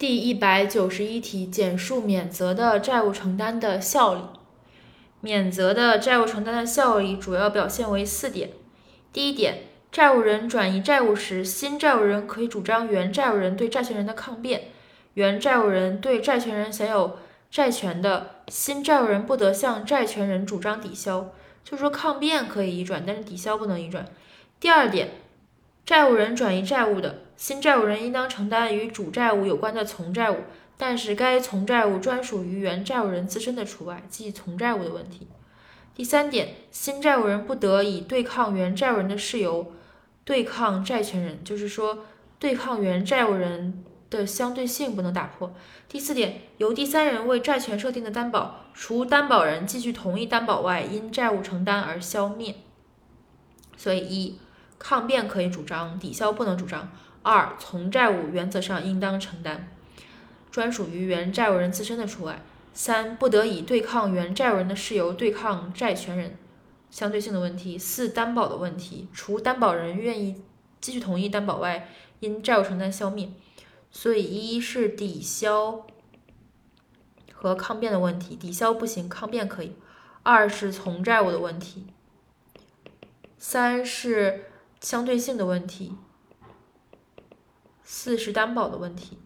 第一百九十一题，简述免责的债务承担的效力。免责的债务承担的效力主要表现为四点。第一点，债务人转移债务时，新债务人可以主张原债务人对债权人的抗辩。原债务人对债权人享有债权的，新债务人不得向债权人主张抵消。就说抗辩可以移转，但是抵消不能移转。第二点，债务人转移债务的。新债务人应当承担与主债务有关的从债务，但是该从债务专属于原债务人自身的除外，即从债务的问题。第三点，新债务人不得以对抗原债务人的事由对抗债权人，就是说对抗原债务人的相对性不能打破。第四点，由第三人为债权设定的担保，除担保人继续同意担保外，因债务承担而消灭。所以一抗辩可以主张，抵消不能主张。二从债务原则上应当承担，专属于原债务人自身的除外。三不得以对抗原债务人的事由对抗债权人，相对性的问题。四担保的问题，除担保人愿意继续同意担保外，因债务承担消灭。所以一是抵消和抗辩的问题，抵消不行，抗辩可以。二是从债务的问题。三是相对性的问题。四是担保的问题。